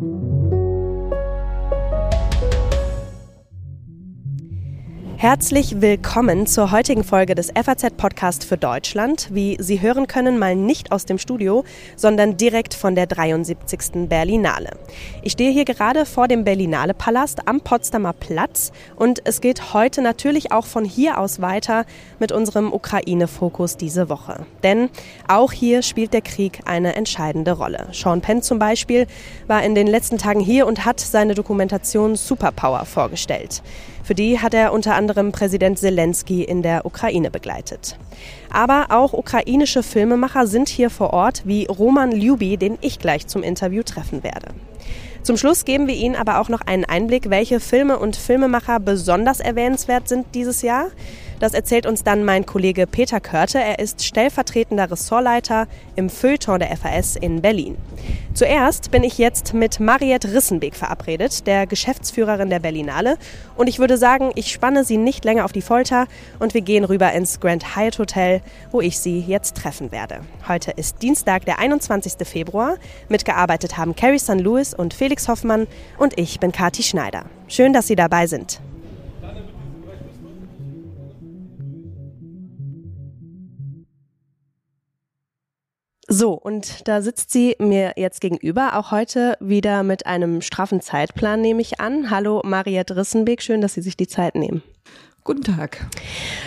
Thank you. Herzlich willkommen zur heutigen Folge des FAZ Podcast für Deutschland. Wie Sie hören können, mal nicht aus dem Studio, sondern direkt von der 73. Berlinale. Ich stehe hier gerade vor dem Berlinale Palast am Potsdamer Platz und es geht heute natürlich auch von hier aus weiter mit unserem Ukraine-Fokus diese Woche. Denn auch hier spielt der Krieg eine entscheidende Rolle. Sean Penn zum Beispiel war in den letzten Tagen hier und hat seine Dokumentation Superpower vorgestellt. Für die hat er unter anderem Präsident Zelensky in der Ukraine begleitet. Aber auch ukrainische Filmemacher sind hier vor Ort, wie Roman Lyubi, den ich gleich zum Interview treffen werde. Zum Schluss geben wir Ihnen aber auch noch einen Einblick, welche Filme und Filmemacher besonders erwähnenswert sind dieses Jahr. Das erzählt uns dann mein Kollege Peter Körte. Er ist stellvertretender Ressortleiter im Feuilleton der FAS in Berlin. Zuerst bin ich jetzt mit Mariette Rissenbeek verabredet, der Geschäftsführerin der Berlinale. Und ich würde sagen, ich spanne sie nicht länger auf die Folter und wir gehen rüber ins Grand Hyatt Hotel, wo ich sie jetzt treffen werde. Heute ist Dienstag, der 21. Februar. Mitgearbeitet haben Carrie St. Louis und Felix Hoffmann und ich bin Kati Schneider. Schön, dass Sie dabei sind. So, und da sitzt sie mir jetzt gegenüber, auch heute wieder mit einem straffen Zeitplan, nehme ich an. Hallo, Mariette Rissenbeek, schön, dass Sie sich die Zeit nehmen. Guten Tag.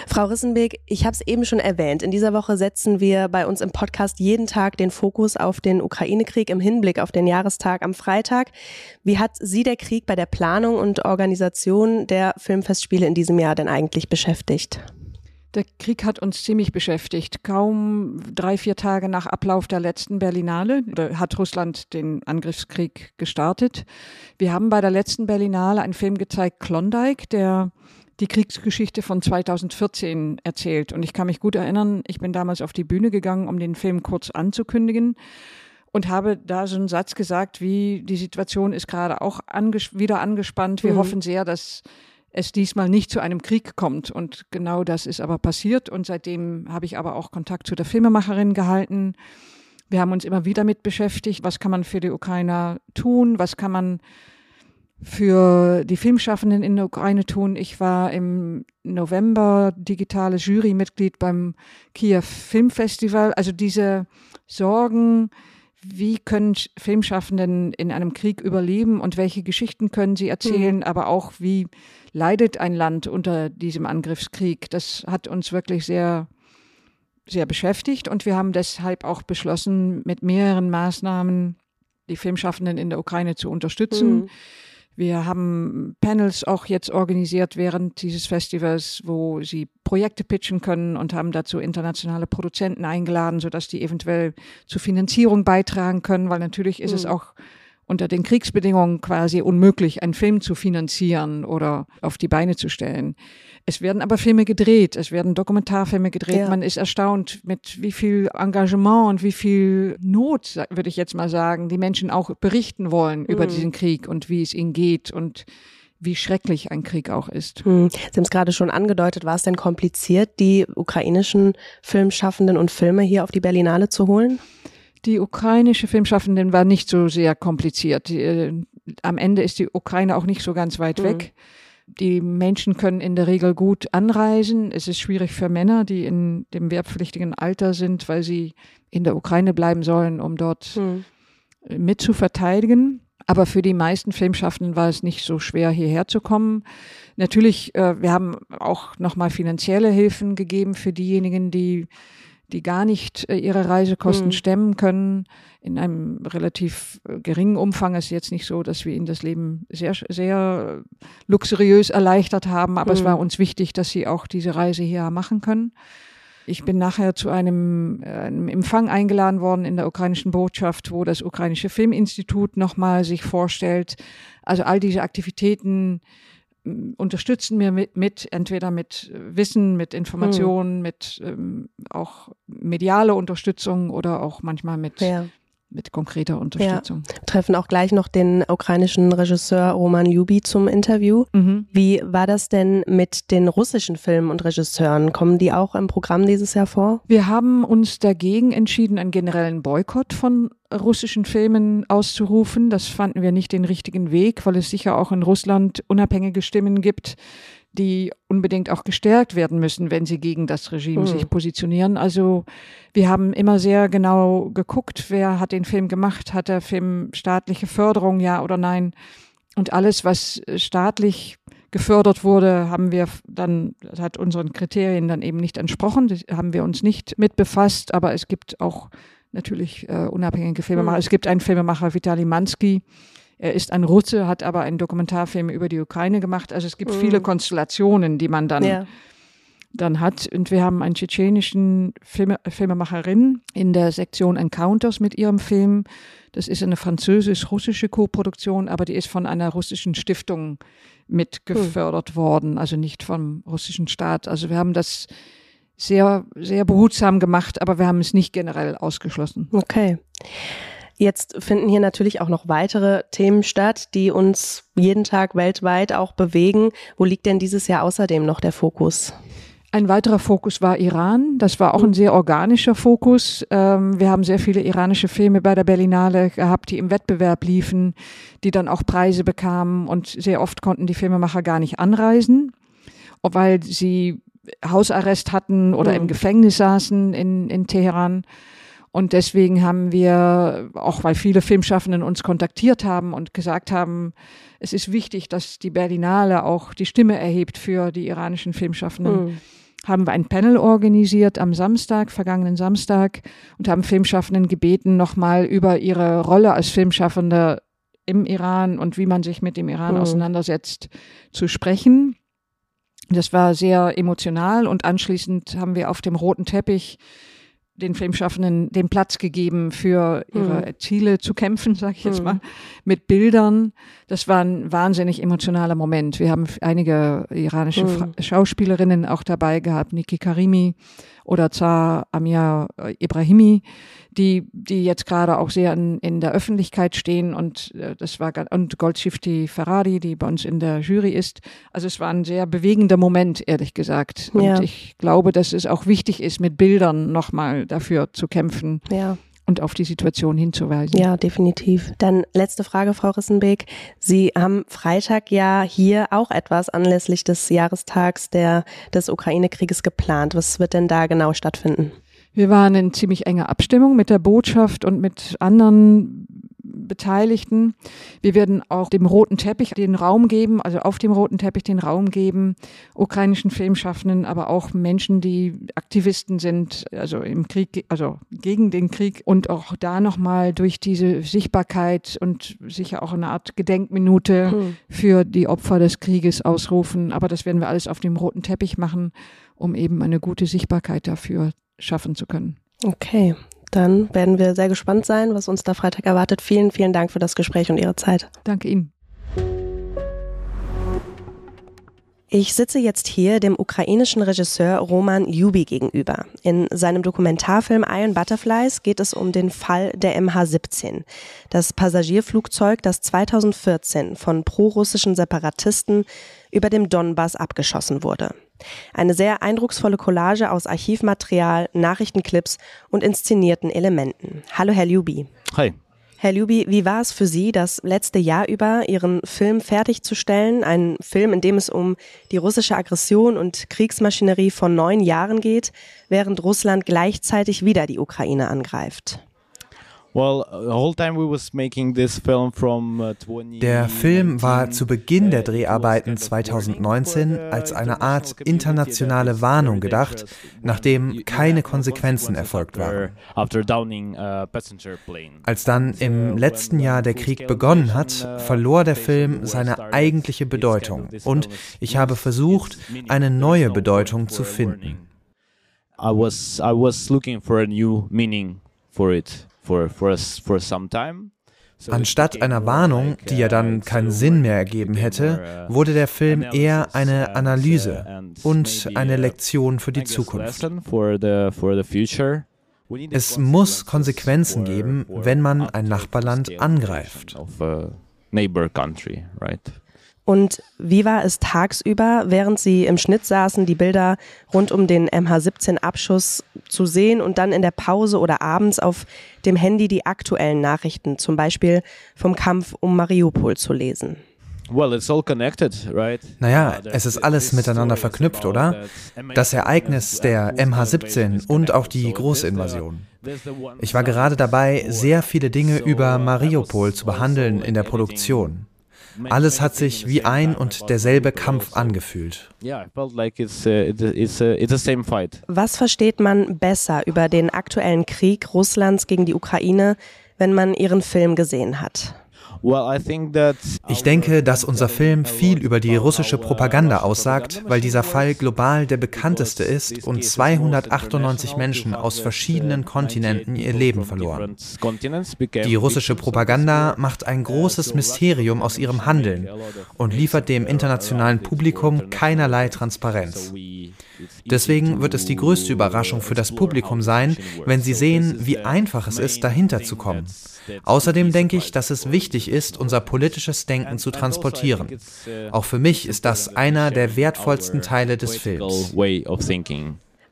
Frau Rissenbeek, ich habe es eben schon erwähnt. In dieser Woche setzen wir bei uns im Podcast jeden Tag den Fokus auf den Ukraine-Krieg im Hinblick auf den Jahrestag am Freitag. Wie hat Sie der Krieg bei der Planung und Organisation der Filmfestspiele in diesem Jahr denn eigentlich beschäftigt? Der Krieg hat uns ziemlich beschäftigt. Kaum drei, vier Tage nach Ablauf der letzten Berlinale hat Russland den Angriffskrieg gestartet. Wir haben bei der letzten Berlinale einen Film gezeigt, Klondike, der die Kriegsgeschichte von 2014 erzählt. Und ich kann mich gut erinnern, ich bin damals auf die Bühne gegangen, um den Film kurz anzukündigen und habe da so einen Satz gesagt, wie die Situation ist gerade auch anges wieder angespannt. Wir mhm. hoffen sehr, dass es diesmal nicht zu einem Krieg kommt. Und genau das ist aber passiert. Und seitdem habe ich aber auch Kontakt zu der Filmemacherin gehalten. Wir haben uns immer wieder mit beschäftigt, was kann man für die Ukrainer tun, was kann man für die Filmschaffenden in der Ukraine tun. Ich war im November digitales Jurymitglied beim Kiew Filmfestival. Also diese Sorgen, wie können Filmschaffenden in einem Krieg überleben und welche Geschichten können sie erzählen, mhm. aber auch wie leidet ein Land unter diesem Angriffskrieg. Das hat uns wirklich sehr, sehr beschäftigt und wir haben deshalb auch beschlossen, mit mehreren Maßnahmen die Filmschaffenden in der Ukraine zu unterstützen. Mhm. Wir haben Panels auch jetzt organisiert während dieses Festivals, wo sie Projekte pitchen können und haben dazu internationale Produzenten eingeladen, sodass die eventuell zur Finanzierung beitragen können, weil natürlich ist mhm. es auch unter den Kriegsbedingungen quasi unmöglich, einen Film zu finanzieren oder auf die Beine zu stellen. Es werden aber Filme gedreht, es werden Dokumentarfilme gedreht. Ja. Man ist erstaunt, mit wie viel Engagement und wie viel Not, würde ich jetzt mal sagen, die Menschen auch berichten wollen mhm. über diesen Krieg und wie es ihnen geht und wie schrecklich ein Krieg auch ist. Hm. Sie haben es gerade schon angedeutet, war es denn kompliziert, die ukrainischen Filmschaffenden und Filme hier auf die Berlinale zu holen? Die ukrainische Filmschaffenden war nicht so sehr kompliziert. Die, äh, am Ende ist die Ukraine auch nicht so ganz weit mhm. weg. Die Menschen können in der Regel gut anreisen. Es ist schwierig für Männer, die in dem wehrpflichtigen Alter sind, weil sie in der Ukraine bleiben sollen, um dort mhm. mit zu verteidigen. Aber für die meisten Filmschaffenden war es nicht so schwer, hierher zu kommen. Natürlich, äh, wir haben auch nochmal finanzielle Hilfen gegeben für diejenigen, die die gar nicht äh, ihre Reisekosten mhm. stemmen können, in einem relativ äh, geringen Umfang. Es ist jetzt nicht so, dass wir ihnen das Leben sehr, sehr luxuriös erleichtert haben, aber mhm. es war uns wichtig, dass sie auch diese Reise hier machen können. Ich bin nachher zu einem, äh, einem Empfang eingeladen worden in der ukrainischen Botschaft, wo das ukrainische Filminstitut nochmal sich vorstellt. Also all diese Aktivitäten, unterstützen mir mit, mit, entweder mit Wissen, mit Informationen, hm. mit ähm, auch mediale Unterstützung oder auch manchmal mit, ja. Mit konkreter Unterstützung. Ja. Treffen auch gleich noch den ukrainischen Regisseur Roman Jubi zum Interview. Mhm. Wie war das denn mit den russischen Filmen und Regisseuren? Kommen die auch im Programm dieses Jahr vor? Wir haben uns dagegen entschieden, einen generellen Boykott von russischen Filmen auszurufen. Das fanden wir nicht den richtigen Weg, weil es sicher auch in Russland unabhängige Stimmen gibt, die unbedingt auch gestärkt werden müssen, wenn sie gegen das Regime mhm. sich positionieren. Also wir haben immer sehr genau geguckt, wer hat den Film gemacht, hat der Film staatliche Förderung, ja oder nein. Und alles, was staatlich gefördert wurde, haben wir dann, hat unseren Kriterien dann eben nicht entsprochen, das haben wir uns nicht mit befasst, aber es gibt auch natürlich äh, unabhängige Filmemacher. Mhm. Es gibt einen Filmemacher, Vitali Mansky, er ist ein Russe, hat aber einen Dokumentarfilm über die Ukraine gemacht. Also es gibt mhm. viele Konstellationen, die man dann, ja. dann hat. Und wir haben einen tschetschenischen Filme, Filmemacherin in der Sektion Encounters mit ihrem Film. Das ist eine französisch-russische Koproduktion, aber die ist von einer russischen Stiftung mitgefördert mhm. worden, also nicht vom russischen Staat. Also wir haben das sehr, sehr behutsam gemacht, aber wir haben es nicht generell ausgeschlossen. Okay. Jetzt finden hier natürlich auch noch weitere Themen statt, die uns jeden Tag weltweit auch bewegen. Wo liegt denn dieses Jahr außerdem noch der Fokus? Ein weiterer Fokus war Iran. Das war auch ein sehr organischer Fokus. Ähm, wir haben sehr viele iranische Filme bei der Berlinale gehabt, die im Wettbewerb liefen, die dann auch Preise bekamen und sehr oft konnten die Filmemacher gar nicht anreisen, weil sie Hausarrest hatten oder im mhm. Gefängnis saßen in, in Teheran. Und deswegen haben wir, auch weil viele Filmschaffenden uns kontaktiert haben und gesagt haben, es ist wichtig, dass die Berlinale auch die Stimme erhebt für die iranischen Filmschaffenden. Mhm. Haben wir ein Panel organisiert am Samstag, vergangenen Samstag, und haben Filmschaffenden gebeten, nochmal über ihre Rolle als Filmschaffende im Iran und wie man sich mit dem Iran mhm. auseinandersetzt, zu sprechen. Das war sehr emotional und anschließend haben wir auf dem roten Teppich den Filmschaffenden den Platz gegeben, für ihre mhm. Ziele zu kämpfen, sage ich jetzt mhm. mal, mit Bildern. Das war ein wahnsinnig emotionaler Moment. Wir haben einige iranische mhm. Schauspielerinnen auch dabei gehabt, Niki Karimi oder Zar Amir Ibrahimi, die, die jetzt gerade auch sehr in, in der Öffentlichkeit stehen und äh, das war und Goldschifti Ferrari, die bei uns in der Jury ist. Also es war ein sehr bewegender Moment, ehrlich gesagt. Und ja. ich glaube, dass es auch wichtig ist, mit Bildern nochmal dafür zu kämpfen. Ja und auf die Situation hinzuweisen. Ja, definitiv. Dann letzte Frage, Frau Rissenbeck. Sie haben Freitag ja hier auch etwas anlässlich des Jahrestags der, des Ukraine-Krieges geplant. Was wird denn da genau stattfinden? Wir waren in ziemlich enger Abstimmung mit der Botschaft und mit anderen Beteiligten. Wir werden auch dem roten Teppich den Raum geben, also auf dem roten Teppich den Raum geben, ukrainischen Filmschaffenden, aber auch Menschen, die Aktivisten sind, also im Krieg, also gegen den Krieg und auch da nochmal durch diese Sichtbarkeit und sicher auch eine Art Gedenkminute hm. für die Opfer des Krieges ausrufen. Aber das werden wir alles auf dem roten Teppich machen, um eben eine gute Sichtbarkeit dafür schaffen zu können. Okay, dann werden wir sehr gespannt sein, was uns da Freitag erwartet. Vielen, vielen Dank für das Gespräch und Ihre Zeit. Danke Ihnen. Ich sitze jetzt hier dem ukrainischen Regisseur Roman Jubi gegenüber. In seinem Dokumentarfilm Iron Butterflies geht es um den Fall der MH17, das Passagierflugzeug, das 2014 von prorussischen Separatisten über dem Donbass abgeschossen wurde. Eine sehr eindrucksvolle Collage aus Archivmaterial, Nachrichtenclips und inszenierten Elementen. Hallo, Herr Jubi. Hi. Herr Lubi, wie war es für Sie, das letzte Jahr über Ihren Film fertigzustellen? Ein Film, in dem es um die russische Aggression und Kriegsmaschinerie von neun Jahren geht, während Russland gleichzeitig wieder die Ukraine angreift. Uh, der Film war zu Beginn der Dreharbeiten 2019 als eine Art internationale Warnung gedacht, nachdem keine Konsequenzen erfolgt waren. Als dann im letzten Jahr der Krieg begonnen hat, verlor der Film seine eigentliche Bedeutung. Und ich habe versucht, eine neue Bedeutung zu finden. I was I was looking for a new meaning for it for, for, for some time. Anstatt einer Warnung, die ja dann keinen Sinn mehr ergeben hätte, wurde der Film eher eine Analyse und eine Lektion für die Zukunft. Es muss Konsequenzen geben, wenn man ein Nachbarland angreift. Und wie war es tagsüber, während Sie im Schnitt saßen, die Bilder rund um den MH17-Abschuss zu sehen und dann in der Pause oder abends auf dem Handy die aktuellen Nachrichten, zum Beispiel vom Kampf um Mariupol zu lesen? Naja, es ist alles miteinander verknüpft, oder? Das Ereignis der MH17 und auch die große Invasion. Ich war gerade dabei, sehr viele Dinge über Mariupol zu behandeln in der Produktion. Alles hat sich wie ein und derselbe Kampf angefühlt. Was versteht man besser über den aktuellen Krieg Russlands gegen die Ukraine, wenn man Ihren Film gesehen hat? Ich denke, dass unser Film viel über die russische Propaganda aussagt, weil dieser Fall global der bekannteste ist und 298 Menschen aus verschiedenen Kontinenten ihr Leben verloren. Die russische Propaganda macht ein großes Mysterium aus ihrem Handeln und liefert dem internationalen Publikum keinerlei Transparenz. Deswegen wird es die größte Überraschung für das Publikum sein, wenn sie sehen, wie einfach es ist, dahinter zu kommen. Außerdem denke ich, dass es wichtig ist, unser politisches Denken zu transportieren. Auch für mich ist das einer der wertvollsten Teile des Films.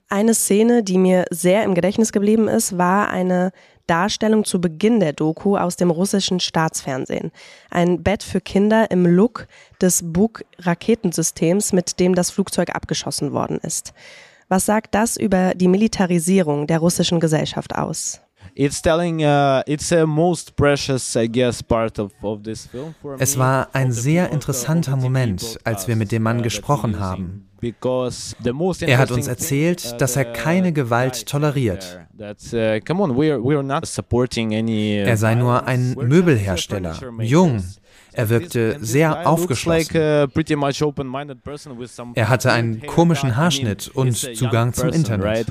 Eine Szene, die mir sehr im Gedächtnis geblieben ist, war eine Darstellung zu Beginn der Doku aus dem russischen Staatsfernsehen. Ein Bett für Kinder im Look des Buk-Raketensystems, mit dem das Flugzeug abgeschossen worden ist. Was sagt das über die Militarisierung der russischen Gesellschaft aus? Es war ein sehr interessanter Moment, als wir mit dem Mann gesprochen haben. Er hat uns erzählt, dass er keine Gewalt toleriert. Uh, er sei nur ein Möbelhersteller, jung, er wirkte sehr aufgeschlossen. Er hatte einen komischen Haarschnitt und Zugang zum Internet.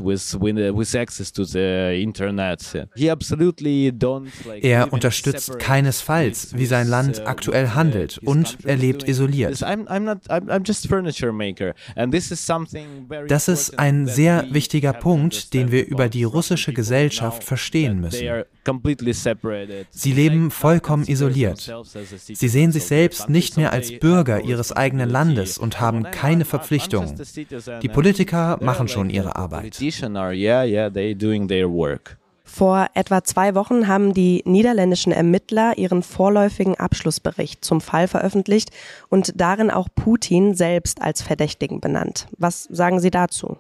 Er unterstützt keinesfalls, wie sein Land aktuell handelt und er lebt isoliert. Das ist ein sehr wichtiger Punkt, den wir über die russische Gesellschaft verstehen müssen. Sie leben vollkommen isoliert. Sie sehen sich selbst nicht mehr als Bürger ihres eigenen Landes und haben keine Verpflichtungen. Die Politiker machen schon ihre Arbeit. Vor etwa zwei Wochen haben die niederländischen Ermittler ihren vorläufigen Abschlussbericht zum Fall veröffentlicht und darin auch Putin selbst als Verdächtigen benannt. Was sagen Sie dazu?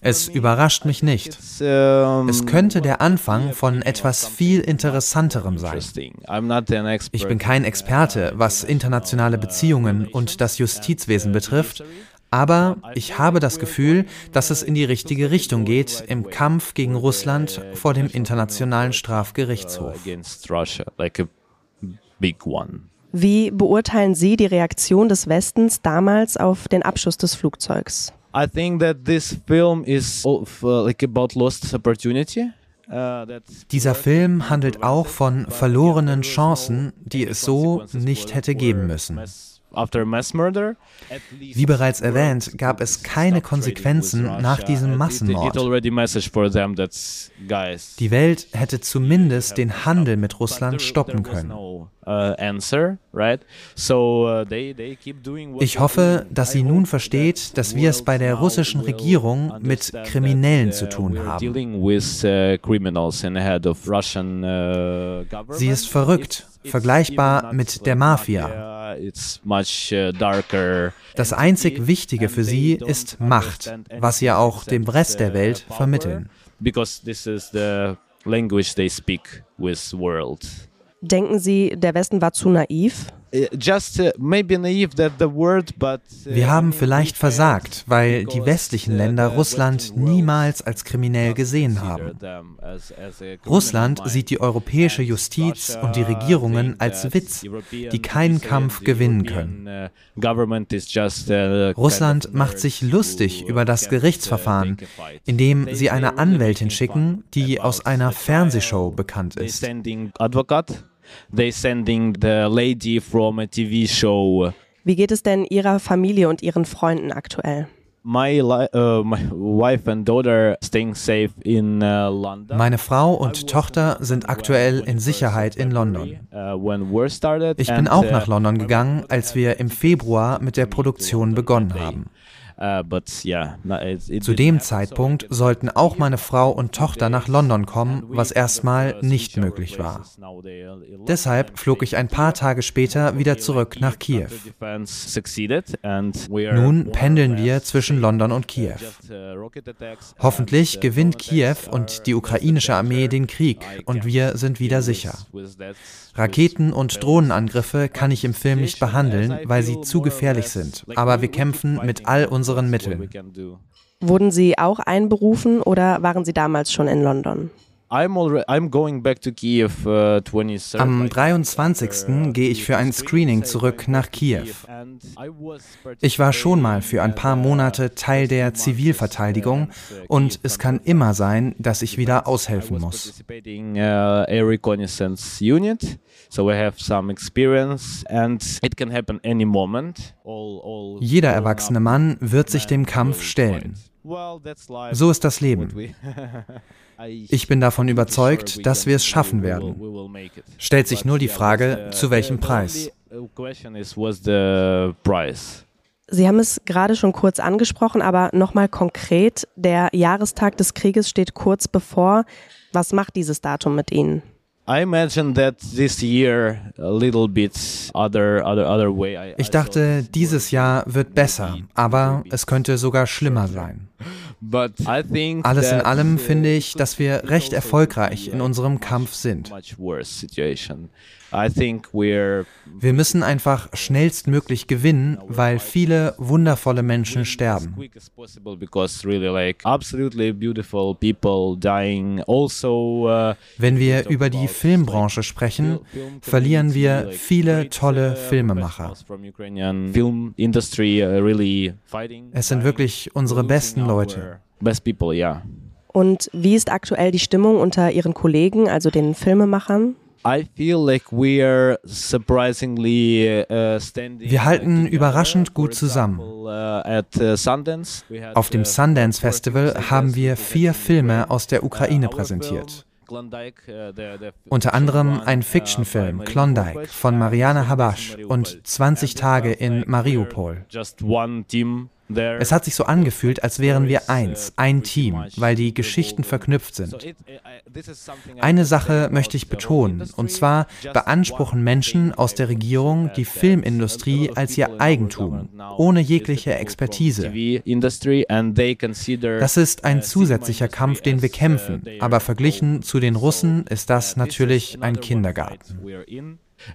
Es überrascht mich nicht. Es könnte der Anfang von etwas viel Interessanterem sein. Ich bin kein Experte, was internationale Beziehungen und das Justizwesen betrifft, aber ich habe das Gefühl, dass es in die richtige Richtung geht im Kampf gegen Russland vor dem Internationalen Strafgerichtshof. Wie beurteilen Sie die Reaktion des Westens damals auf den Abschuss des Flugzeugs? I think that this film is of, uh, like about lost opportunity. Uh, Dieser Film handelt auch von verlorenen Chancen, die es so nicht hätte geben müssen. Wie bereits erwähnt, gab es keine Konsequenzen nach diesem Massenmord. Die Welt hätte zumindest den Handel mit Russland stoppen können. Uh, uh, ich hoffe, dass sie nun versteht, dass wir es bei der russischen Regierung mit Kriminellen zu tun haben. Sie ist verrückt, vergleichbar mit der Mafia. Uh, das einzig Wichtige für sie ist Macht, was sie auch dem Rest der Welt vermitteln. Denken Sie, der Westen war zu naiv? Uh, uh, Wir haben vielleicht versagt, weil die westlichen Länder Russland niemals als kriminell gesehen haben. Russland sieht die europäische Justiz und die Regierungen als Witz, die keinen Kampf gewinnen können. Russland macht sich lustig über das Gerichtsverfahren, indem sie eine Anwältin schicken, die aus einer Fernsehshow bekannt ist they sending the lady from a TV show. Wie geht es denn Ihrer Familie und Ihren Freunden aktuell? Uh, uh, Meine Frau und Tochter sind aktuell in Sicherheit in London. Uh, ich bin auch nach London gegangen, als wir im Februar mit der Produktion begonnen haben. Uh, Zu dem Zeitpunkt sollten auch meine Frau und Tochter nach London kommen, was erstmal nicht möglich war. Deshalb flog ich ein paar Tage später wieder zurück nach Kiew. Nun pendeln wir zwischen London und Kiew. Hoffentlich gewinnt Kiew und die ukrainische Armee den Krieg und wir sind wieder sicher. Raketen- und Drohnenangriffe kann ich im Film nicht behandeln, weil sie zu gefährlich sind, aber wir kämpfen mit all unseren Mitteln. Wurden Sie auch einberufen oder waren Sie damals schon in London? Uh, Am 23. gehe ich für ein Screening zurück nach Kiew. Ich war schon mal für ein paar Monate Teil der Zivilverteidigung und es kann immer sein, dass ich wieder aushelfen muss. Jeder erwachsene Mann wird sich dem Kampf stellen. So ist das Leben. Ich bin davon überzeugt, dass wir es schaffen werden. Stellt sich nur die Frage, zu welchem Preis. Sie haben es gerade schon kurz angesprochen, aber nochmal konkret, der Jahrestag des Krieges steht kurz bevor. Was macht dieses Datum mit Ihnen? Ich dachte, dieses Jahr wird besser, aber es könnte sogar schlimmer sein. Alles in allem finde ich, dass wir recht erfolgreich in unserem Kampf sind. Wir müssen einfach schnellstmöglich gewinnen, weil viele wundervolle Menschen sterben. Also, uh, Wenn wir über die Filmbranche sprechen, verlieren wir viele tolle Filmemacher. Uh, es sind wirklich unsere besten Leute. Und wie ist aktuell die Stimmung unter Ihren Kollegen, also den Filmemachern? Uh, wir halten überraschend gut zusammen. Uh, uh, Auf dem Sundance Festival haben wir vier Filme aus der Ukraine präsentiert. Unter anderem ein Fictionfilm, Klondike, von Mariana Habash und 20 Tage in Mariupol. Es hat sich so angefühlt, als wären wir eins, ein Team, weil die Geschichten verknüpft sind. Eine Sache möchte ich betonen, und zwar beanspruchen Menschen aus der Regierung die Filmindustrie als ihr Eigentum, ohne jegliche Expertise. Das ist ein zusätzlicher Kampf, den wir kämpfen, aber verglichen zu den Russen ist das natürlich ein Kindergarten.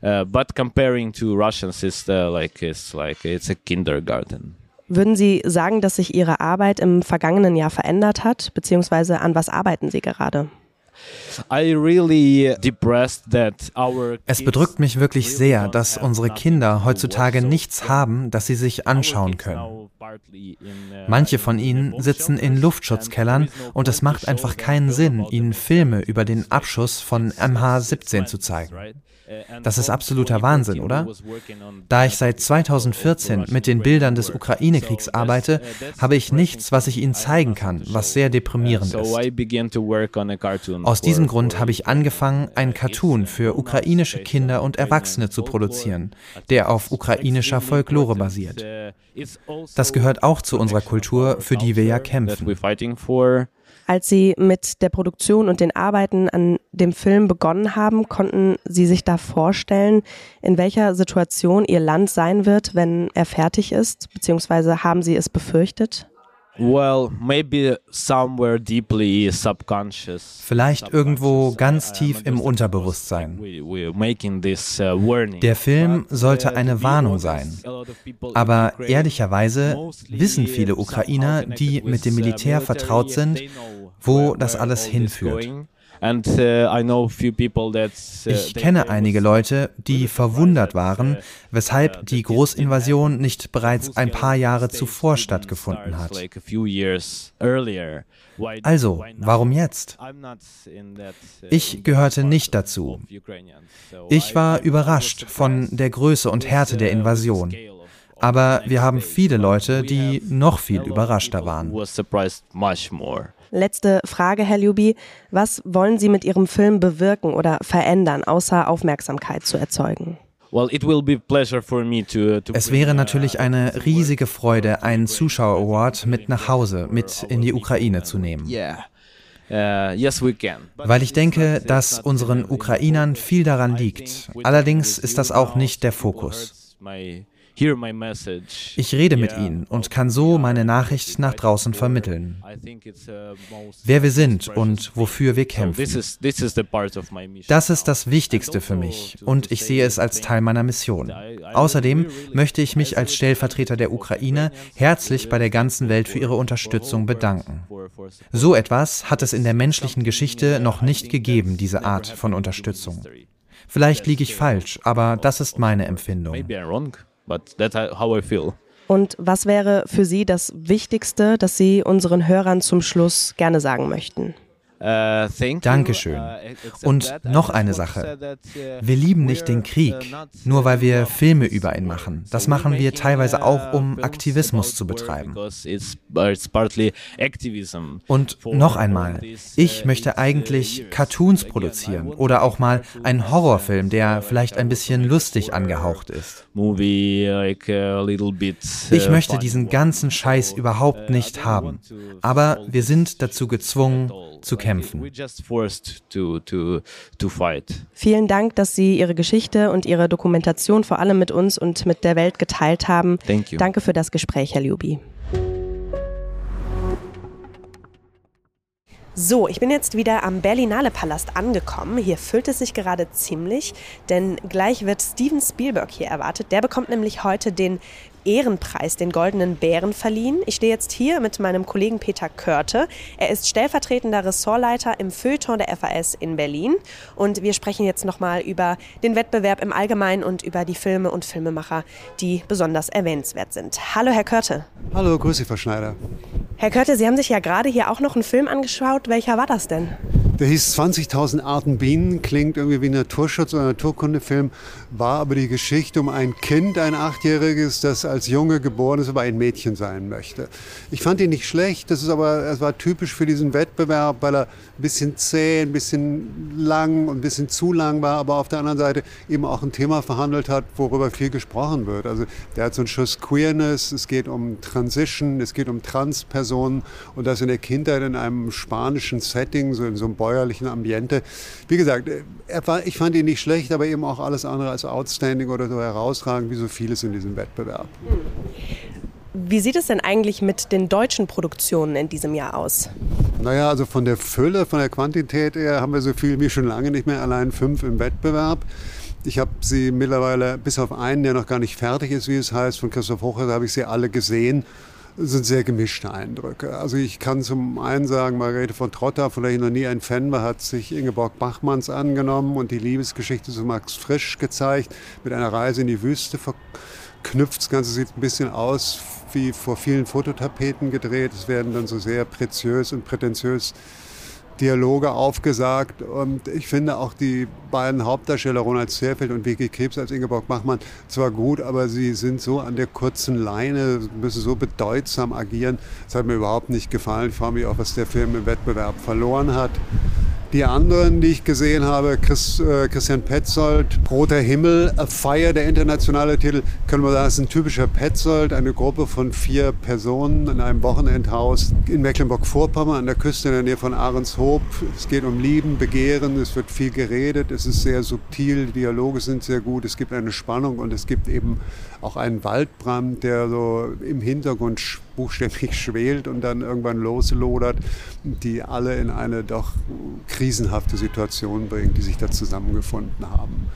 Uh, but comparing to Russians is uh, like it's like it's a kindergarten. Würden Sie sagen, dass sich Ihre Arbeit im vergangenen Jahr verändert hat, beziehungsweise an was arbeiten Sie gerade? Es bedrückt mich wirklich sehr, dass unsere Kinder heutzutage nichts haben, das sie sich anschauen können. Manche von ihnen sitzen in Luftschutzkellern und es macht einfach keinen Sinn, ihnen Filme über den Abschuss von MH17 zu zeigen. Das ist absoluter Wahnsinn, oder? Da ich seit 2014 mit den Bildern des Ukraine-Kriegs arbeite, habe ich nichts, was ich Ihnen zeigen kann, was sehr deprimierend ist. Aus diesem Grund habe ich angefangen, einen Cartoon für ukrainische Kinder und Erwachsene zu produzieren, der auf ukrainischer Folklore basiert. Das gehört auch zu unserer Kultur, für die wir ja kämpfen. Als Sie mit der Produktion und den Arbeiten an dem Film begonnen haben, konnten Sie sich da vorstellen, in welcher Situation Ihr Land sein wird, wenn er fertig ist, beziehungsweise haben Sie es befürchtet? Vielleicht irgendwo ganz tief im Unterbewusstsein. Uh, Der Film sollte uh, eine Warnung sein. Aber ehrlicherweise wissen viele Ukrainer, die mit dem Militär vertraut sind, wo das alles hinführt. Uh, ich kenne einige Leute, die verwundert waren, weshalb die Großinvasion nicht bereits ein paar Jahre zuvor stattgefunden hat. Also, warum jetzt? Ich gehörte nicht dazu. Ich war überrascht von der Größe und Härte der Invasion. Aber wir haben viele Leute, die noch viel überraschter waren. Letzte Frage, Herr Luby. Was wollen Sie mit Ihrem Film bewirken oder verändern, außer Aufmerksamkeit zu erzeugen? Es wäre natürlich eine riesige Freude, einen Zuschauer-Award mit nach Hause, mit in die Ukraine zu nehmen. Uh, Weil ich denke, dass unseren Ukrainern viel daran liegt. Allerdings ist das auch nicht der Fokus. Ich rede mit ihnen und kann so meine Nachricht nach draußen vermitteln. Wer wir sind und wofür wir kämpfen. Das ist das Wichtigste für mich und ich sehe es als Teil meiner Mission. Außerdem möchte ich mich als Stellvertreter der Ukraine herzlich bei der ganzen Welt für ihre Unterstützung bedanken. So etwas hat es in der menschlichen Geschichte noch nicht gegeben, diese Art von Unterstützung. Vielleicht liege ich falsch, aber das ist meine Empfindung. But that's how I feel. Und was wäre für Sie das Wichtigste, das Sie unseren Hörern zum Schluss gerne sagen möchten? Uh, Dankeschön. Uh, Und noch eine Sache. Uh, wir lieben nicht den Krieg, nur weil wir Filme über ihn machen. Das machen wir teilweise auch, um Aktivismus zu betreiben. Und noch einmal, ich möchte eigentlich Cartoons produzieren oder auch mal einen Horrorfilm, der vielleicht ein bisschen lustig angehaucht ist. Ich möchte diesen ganzen Scheiß überhaupt nicht haben. Aber wir sind dazu gezwungen, zu kämpfen. Vielen Dank, dass Sie Ihre Geschichte und Ihre Dokumentation vor allem mit uns und mit der Welt geteilt haben. Danke für das Gespräch, Herr Luby. So, ich bin jetzt wieder am Berlinale Palast angekommen. Hier füllt es sich gerade ziemlich, denn gleich wird Steven Spielberg hier erwartet. Der bekommt nämlich heute den Ehrenpreis, den Goldenen Bären, verliehen. Ich stehe jetzt hier mit meinem Kollegen Peter Körte. Er ist stellvertretender Ressortleiter im Feuilleton der FAS in Berlin. Und wir sprechen jetzt nochmal über den Wettbewerb im Allgemeinen und über die Filme und Filmemacher, die besonders erwähnenswert sind. Hallo, Herr Körte. Hallo, grüße, Frau Schneider. Herr Körte, Sie haben sich ja gerade hier auch noch einen Film angeschaut. Welcher war das denn? Der hieß 20.000 Arten Bienen, klingt irgendwie wie ein Naturschutz- oder Naturkundefilm, war aber die Geschichte um ein Kind, ein Achtjähriges, das als Junge geboren ist, aber ein Mädchen sein möchte. Ich fand ihn nicht schlecht, das ist aber, es war typisch für diesen Wettbewerb, weil er ein bisschen zäh, ein bisschen lang und ein bisschen zu lang war, aber auf der anderen Seite eben auch ein Thema verhandelt hat, worüber viel gesprochen wird. Also der hat so einen Schuss Queerness, es geht um Transition, es geht um Transpersonen und das in der Kindheit in einem spanischen Setting, so in so einem bäuerlichen Ambiente. Wie gesagt, war, ich fand ihn nicht schlecht, aber eben auch alles andere als outstanding oder so herausragend wie so vieles in diesem Wettbewerb. Wie sieht es denn eigentlich mit den deutschen Produktionen in diesem Jahr aus? Naja, also von der Fülle, von der Quantität her haben wir so viel wie schon lange nicht mehr, allein fünf im Wettbewerb. Ich habe sie mittlerweile, bis auf einen, der noch gar nicht fertig ist, wie es heißt, von Christoph Hocher, habe ich sie alle gesehen sind sehr gemischte Eindrücke. Also ich kann zum einen sagen, Margarete von Trotter, von der ich noch nie ein Fan war, hat sich Ingeborg Bachmanns angenommen und die Liebesgeschichte zu Max Frisch gezeigt, mit einer Reise in die Wüste verknüpft. Das Ganze sieht ein bisschen aus wie vor vielen Fototapeten gedreht. Es werden dann so sehr preziös und prätentiös Dialoge aufgesagt. Und ich finde auch die beiden Hauptdarsteller, Ronald Zerfeld und Vicky Krebs als Ingeborg Bachmann, zwar gut, aber sie sind so an der kurzen Leine, müssen so bedeutsam agieren. Das hat mir überhaupt nicht gefallen. Ich frage mich auch, was der Film im Wettbewerb verloren hat. Die anderen, die ich gesehen habe, Chris, äh, Christian Petzold, Roter Himmel, A Fire, der internationale Titel, können wir sagen, ist ein typischer Petzold, eine Gruppe von vier Personen in einem Wochenendhaus in Mecklenburg-Vorpommern an der Küste in der Nähe von Ahrenshoop. Es geht um Lieben, Begehren, es wird viel geredet, es ist sehr subtil, die Dialoge sind sehr gut, es gibt eine Spannung und es gibt eben auch einen Waldbrand, der so im Hintergrund buchstäblich schwelt und dann irgendwann loslodert, die alle in eine doch krisenhafte Situation bringt, die sich da zusammengefunden haben.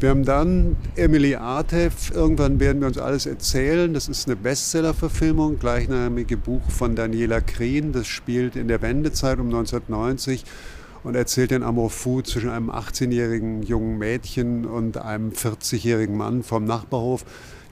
Wir haben dann Emily Artev, irgendwann werden wir uns alles erzählen. Das ist eine Bestseller-Verfilmung, gleichnamige Buch von Daniela Krien. Das spielt in der Wendezeit um 1990 und erzählt den Amour fou zwischen einem 18-jährigen jungen Mädchen und einem 40-jährigen Mann vom Nachbarhof.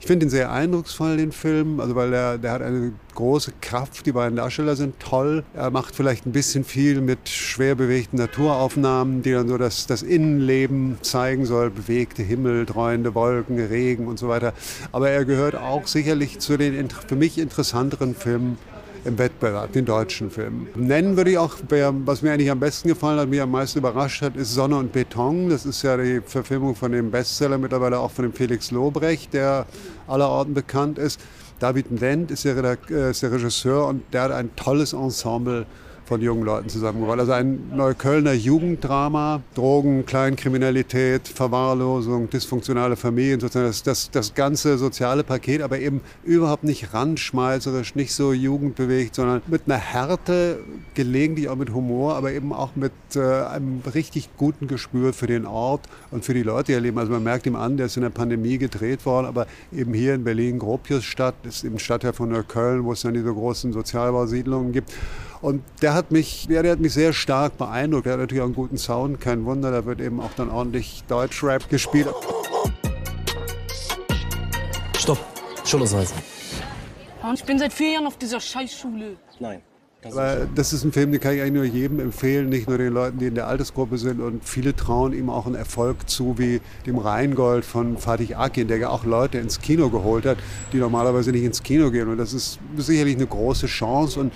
Ich finde ihn sehr eindrucksvoll, den Film, also weil er, der hat eine große Kraft. Die beiden Darsteller sind toll. Er macht vielleicht ein bisschen viel mit schwer bewegten Naturaufnahmen, die dann so das, das Innenleben zeigen soll. Bewegte Himmel, dreuende Wolken, Regen und so weiter. Aber er gehört auch sicherlich zu den für mich interessanteren Filmen im Wettbewerb, den deutschen Film. Nennen würde ich auch, was mir eigentlich am besten gefallen hat, mich am meisten überrascht hat, ist Sonne und Beton. Das ist ja die Verfilmung von dem Bestseller, mittlerweile auch von dem Felix Lobrecht, der allerorten bekannt ist. David Wendt ist der, äh, ist der Regisseur und der hat ein tolles Ensemble von jungen Leuten zusammengebracht. Also ein Neuköllner Jugenddrama, Drogen, Kleinkriminalität, Verwahrlosung, dysfunktionale Familien, sozusagen das, das, das ganze soziale Paket, aber eben überhaupt nicht randschmeißerisch, nicht so jugendbewegt, sondern mit einer Härte, gelegentlich auch mit Humor, aber eben auch mit äh, einem richtig guten Gespür für den Ort und für die Leute, die er leben. Also man merkt ihm an, der ist in der Pandemie gedreht worden, aber eben hier in Berlin, Gropiusstadt, ist eben Stadtteil von Neukölln, wo es dann diese großen Sozialbausiedlungen gibt. Und der hat mich, ja, der hat mich sehr stark beeindruckt. Er hat natürlich auch einen guten Sound, kein Wunder. Da wird eben auch dann ordentlich Deutschrap gespielt. Stopp, Schulausweisen. Ich bin seit vier Jahren auf dieser Scheißschule. Nein. Aber das ist ein Film, den kann ich eigentlich nur jedem empfehlen, nicht nur den Leuten, die in der Altersgruppe sind. Und viele trauen ihm auch einen Erfolg zu, wie dem Rheingold von Fatih Akin, der ja auch Leute ins Kino geholt hat, die normalerweise nicht ins Kino gehen. Und das ist sicherlich eine große Chance. Und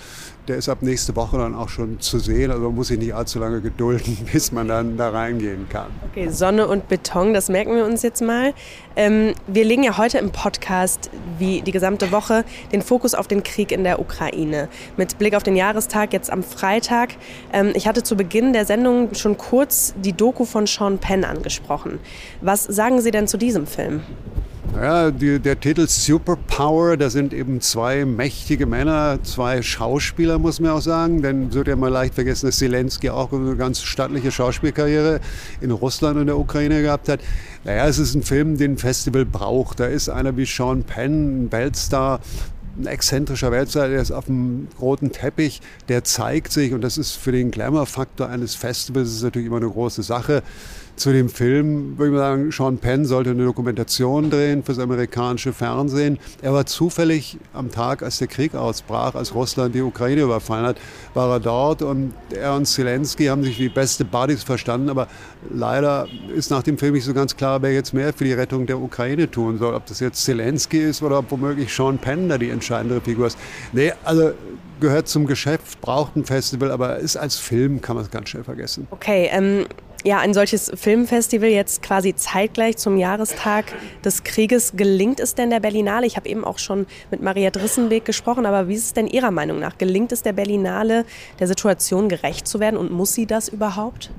der ist ab nächste Woche dann auch schon zu sehen. Also man muss sich nicht allzu lange gedulden, bis man dann da reingehen kann. Okay, Sonne und Beton, das merken wir uns jetzt mal. Ähm, wir legen ja heute im Podcast, wie die gesamte Woche, den Fokus auf den Krieg in der Ukraine. Mit Blick auf den Jahrestag jetzt am Freitag. Ähm, ich hatte zu Beginn der Sendung schon kurz die Doku von Sean Penn angesprochen. Was sagen Sie denn zu diesem Film? Ja, die, der Titel Superpower, da sind eben zwei mächtige Männer, zwei Schauspieler, muss man auch sagen. Denn wird ja mal leicht vergessen, dass Zelensky auch eine ganz stattliche Schauspielkarriere in Russland und der Ukraine gehabt hat. Naja, es ist ein Film, den ein Festival braucht. Da ist einer wie Sean Penn, ein Weltstar, ein exzentrischer Weltstar, der ist auf dem roten Teppich, der zeigt sich und das ist für den Glamour-Faktor eines Festivals natürlich immer eine große Sache zu dem Film, würde ich sagen, Sean Penn sollte eine Dokumentation drehen fürs amerikanische Fernsehen. Er war zufällig am Tag, als der Krieg ausbrach, als Russland die Ukraine überfallen hat, war er dort und er und Zelensky haben sich wie beste Buddies verstanden, aber leider ist nach dem Film nicht so ganz klar, wer jetzt mehr für die Rettung der Ukraine tun soll. Ob das jetzt Zelensky ist oder ob womöglich Sean Penn da die entscheidende Figur ist. Nee, also gehört zum Geschäft, braucht ein Festival, aber ist als Film, kann man es ganz schnell vergessen. Okay, ähm, ja, ein solches Filmfestival jetzt quasi zeitgleich zum Jahrestag des Krieges. Gelingt es denn der Berlinale? Ich habe eben auch schon mit Maria Drissenweg gesprochen, aber wie ist es denn Ihrer Meinung nach? Gelingt es der Berlinale, der Situation gerecht zu werden und muss sie das überhaupt?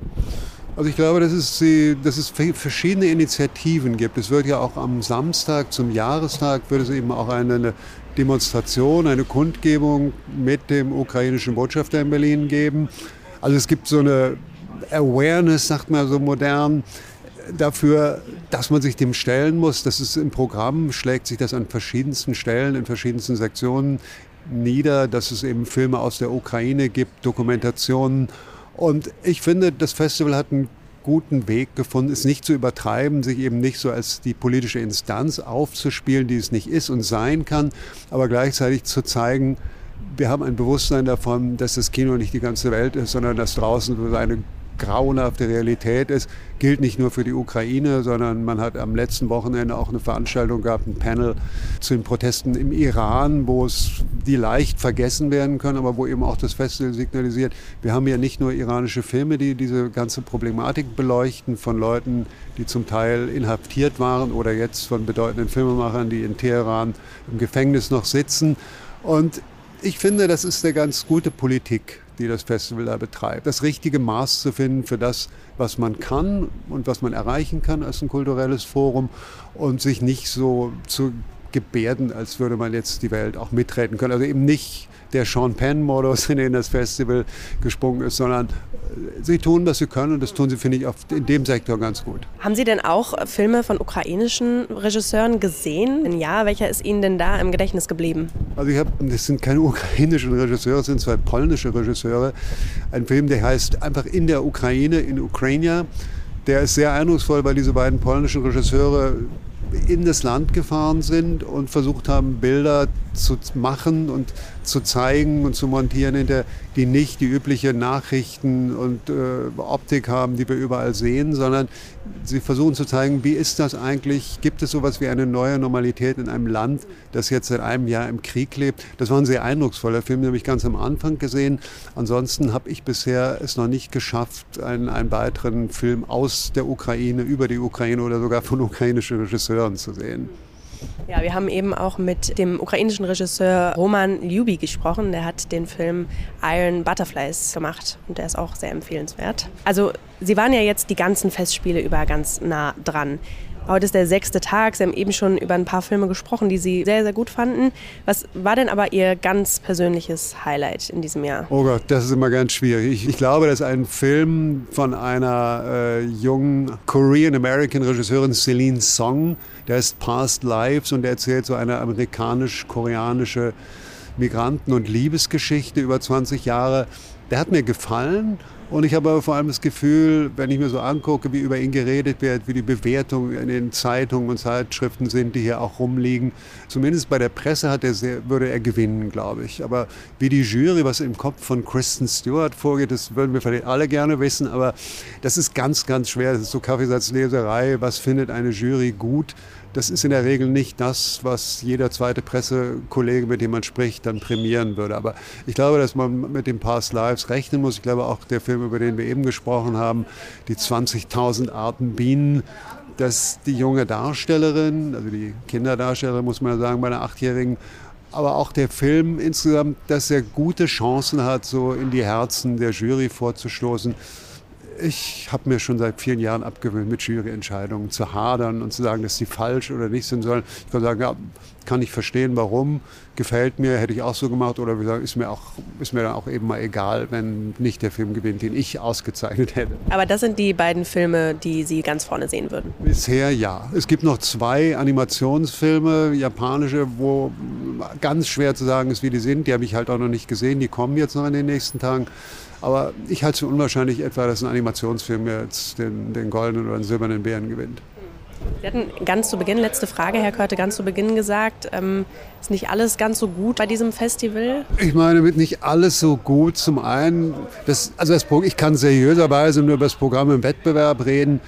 Also ich glaube, dass es, dass es verschiedene Initiativen gibt. Es wird ja auch am Samstag zum Jahrestag wird es eben auch eine Demonstration, eine Kundgebung mit dem ukrainischen Botschafter in Berlin geben. Also es gibt so eine Awareness, sagt man so modern, dafür, dass man sich dem stellen muss. Das ist im Programm, schlägt sich das an verschiedensten Stellen, in verschiedensten Sektionen nieder, dass es eben Filme aus der Ukraine gibt, Dokumentationen. Und ich finde, das Festival hat einen guten Weg gefunden, es nicht zu übertreiben, sich eben nicht so als die politische Instanz aufzuspielen, die es nicht ist und sein kann, aber gleichzeitig zu zeigen, wir haben ein Bewusstsein davon, dass das Kino nicht die ganze Welt ist, sondern dass draußen so eine grauenhafte Realität ist, gilt nicht nur für die Ukraine, sondern man hat am letzten Wochenende auch eine Veranstaltung gehabt, ein Panel zu den Protesten im Iran, wo es die leicht vergessen werden können, aber wo eben auch das Festival signalisiert, wir haben ja nicht nur iranische Filme, die diese ganze Problematik beleuchten von Leuten, die zum Teil inhaftiert waren oder jetzt von bedeutenden Filmemachern, die in Teheran im Gefängnis noch sitzen. Und ich finde, das ist eine ganz gute Politik die das Festival da betreibt. Das richtige Maß zu finden für das, was man kann und was man erreichen kann als ein kulturelles Forum und sich nicht so zu gebärden, als würde man jetzt die Welt auch mitreden können. Also eben nicht der Sean Penn-Modus, in den das Festival gesprungen ist, sondern äh, sie tun, was sie können und das tun sie, finde ich, in dem Sektor ganz gut. Haben Sie denn auch Filme von ukrainischen Regisseuren gesehen? Wenn ja, welcher ist Ihnen denn da im Gedächtnis geblieben? Also ich habe, das sind keine ukrainischen Regisseure, das sind zwei polnische Regisseure. Ein Film, der heißt einfach in der Ukraine, in Ukraine. Der ist sehr eindrucksvoll, weil diese beiden polnischen Regisseure in das Land gefahren sind und versucht haben, Bilder zu machen und zu zeigen und zu montieren, hinter die nicht die übliche Nachrichten und äh, Optik haben, die wir überall sehen, sondern sie versuchen zu zeigen, wie ist das eigentlich? Gibt es sowas wie eine neue Normalität in einem Land, das jetzt seit einem Jahr im Krieg lebt? Das war ein sehr eindrucksvoller Film, den habe ich ganz am Anfang gesehen. Ansonsten habe ich bisher es noch nicht geschafft, einen, einen weiteren Film aus der Ukraine, über die Ukraine oder sogar von ukrainischen Regisseuren zu sehen. Ja, wir haben eben auch mit dem ukrainischen Regisseur Roman Lyubi gesprochen. Der hat den Film Iron Butterflies gemacht und der ist auch sehr empfehlenswert. Also, Sie waren ja jetzt die ganzen Festspiele über ganz nah dran. Heute ist der sechste Tag. Sie haben eben schon über ein paar Filme gesprochen, die Sie sehr, sehr gut fanden. Was war denn aber Ihr ganz persönliches Highlight in diesem Jahr? Oh Gott, das ist immer ganz schwierig. Ich, ich glaube, dass ein Film von einer äh, jungen Korean-American Regisseurin Celine Song, der ist Past Lives und der erzählt so eine amerikanisch-koreanische Migranten- und Liebesgeschichte über 20 Jahre. Der hat mir gefallen und ich habe aber vor allem das Gefühl, wenn ich mir so angucke, wie über ihn geredet wird, wie die Bewertungen in den Zeitungen und Zeitschriften sind, die hier auch rumliegen, zumindest bei der Presse hat er sehr, würde er gewinnen, glaube ich. Aber wie die Jury, was im Kopf von Kristen Stewart vorgeht, das würden wir vielleicht alle gerne wissen. Aber das ist ganz, ganz schwer. Das ist so Kaffeesatzleserei. Was findet eine Jury gut? Das ist in der Regel nicht das, was jeder zweite Pressekollege, mit dem man spricht, dann prämieren würde. Aber ich glaube, dass man mit den Past Lives rechnen muss. Ich glaube auch der Film, über den wir eben gesprochen haben, die 20.000 Arten Bienen, dass die junge Darstellerin, also die Kinderdarstellerin, muss man sagen, bei einer Achtjährigen, aber auch der Film insgesamt, dass er gute Chancen hat, so in die Herzen der Jury vorzustoßen ich habe mir schon seit vielen Jahren abgewöhnt, mit Juryentscheidungen zu hadern und zu sagen, dass sie falsch oder nicht sind sollen. Ich kann sagen, ja, kann ich verstehen, warum, gefällt mir, hätte ich auch so gemacht oder wie gesagt, ist mir, auch, ist mir dann auch eben mal egal, wenn nicht der Film gewinnt, den ich ausgezeichnet hätte. Aber das sind die beiden Filme, die Sie ganz vorne sehen würden? Bisher ja. Es gibt noch zwei Animationsfilme, japanische, wo ganz schwer zu sagen ist, wie die sind. Die habe ich halt auch noch nicht gesehen, die kommen jetzt noch in den nächsten Tagen. Aber ich halte es für unwahrscheinlich etwa, dass ein Animationsfilm jetzt den, den goldenen oder den silbernen Bären gewinnt. Sie hatten ganz zu Beginn, letzte Frage, Herr Körte, ganz zu Beginn gesagt, ähm, ist nicht alles ganz so gut bei diesem Festival? Ich meine mit nicht alles so gut. Zum einen, das, also das, ich kann seriöserweise nur über das Programm im Wettbewerb reden.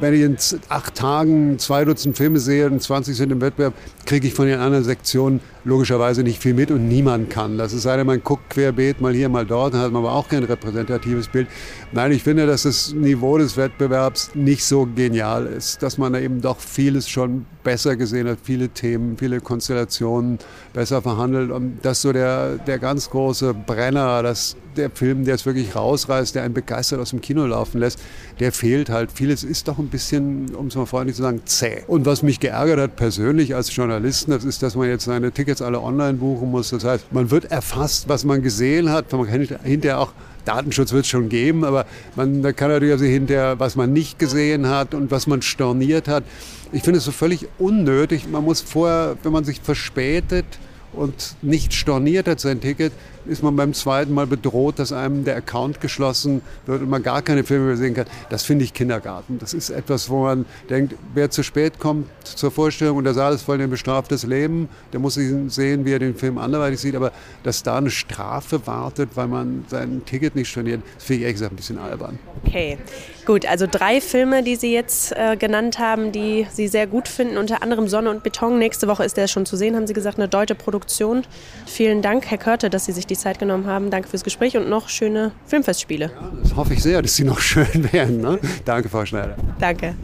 Wenn ich in acht Tagen zwei Dutzend Filme sehe und 20 sind im Wettbewerb, kriege ich von den anderen Sektionen logischerweise nicht viel mit und niemand kann. Das ist einer, man guckt querbeet, mal hier, mal dort, dann hat man aber auch kein repräsentatives Bild. Nein, ich finde, dass das Niveau des Wettbewerbs nicht so genial ist, dass man da eben doch vieles schon besser gesehen hat, viele Themen, viele Konstellationen besser verhandelt. Und das so der, der ganz große Brenner, das, der Film, der es wirklich rausreißt, der einen begeistert aus dem Kino laufen lässt, der fehlt halt. Vieles ist doch ein bisschen, um es mal freundlich zu sagen, zäh. Und was mich geärgert hat persönlich als Journalisten, das ist, dass man jetzt seine Tickets alle online buchen muss. Das heißt, man wird erfasst, was man gesehen hat. Man kann hinterher auch Datenschutz wird es schon geben, aber man da kann natürlich also hinterher, was man nicht gesehen hat und was man storniert hat. Ich finde es so völlig unnötig. Man muss vorher, wenn man sich verspätet und nicht storniert hat sein Ticket, ist man beim zweiten Mal bedroht, dass einem der Account geschlossen wird und man gar keine Filme mehr sehen kann. Das finde ich Kindergarten. Das ist etwas, wo man denkt, wer zu spät kommt zur Vorstellung und der Saal ist voll ein bestraftes Leben, der muss sehen, wie er den Film anderweitig sieht. Aber dass da eine Strafe wartet, weil man sein Ticket nicht storniert, finde ich ehrlich gesagt ein bisschen albern. Okay, gut. Also drei Filme, die Sie jetzt äh, genannt haben, die Sie sehr gut finden, unter anderem Sonne und Beton. Nächste Woche ist der schon zu sehen, haben Sie gesagt, eine deutsche Produktion. Vielen Dank, Herr Körte, dass Sie sich die Zeit genommen haben. Danke fürs Gespräch und noch schöne Filmfestspiele. Ja, das hoffe ich sehr, dass sie noch schön werden. Ne? Danke, Frau Schneider. Danke.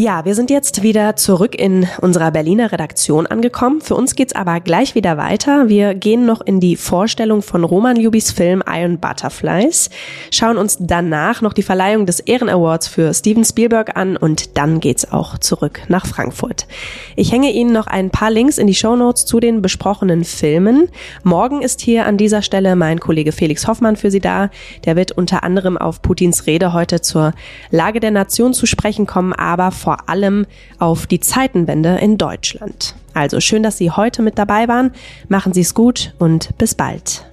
Ja, wir sind jetzt wieder zurück in unserer Berliner Redaktion angekommen. Für uns geht's aber gleich wieder weiter. Wir gehen noch in die Vorstellung von Roman Ljubis Film Iron Butterflies, schauen uns danach noch die Verleihung des Ehren Awards für Steven Spielberg an und dann geht's auch zurück nach Frankfurt. Ich hänge Ihnen noch ein paar Links in die Show Notes zu den besprochenen Filmen. Morgen ist hier an dieser Stelle mein Kollege Felix Hoffmann für Sie da. Der wird unter anderem auf Putins Rede heute zur Lage der Nation zu sprechen kommen, aber vor allem auf die Zeitenwende in Deutschland. Also schön, dass Sie heute mit dabei waren. Machen Sie es gut und bis bald.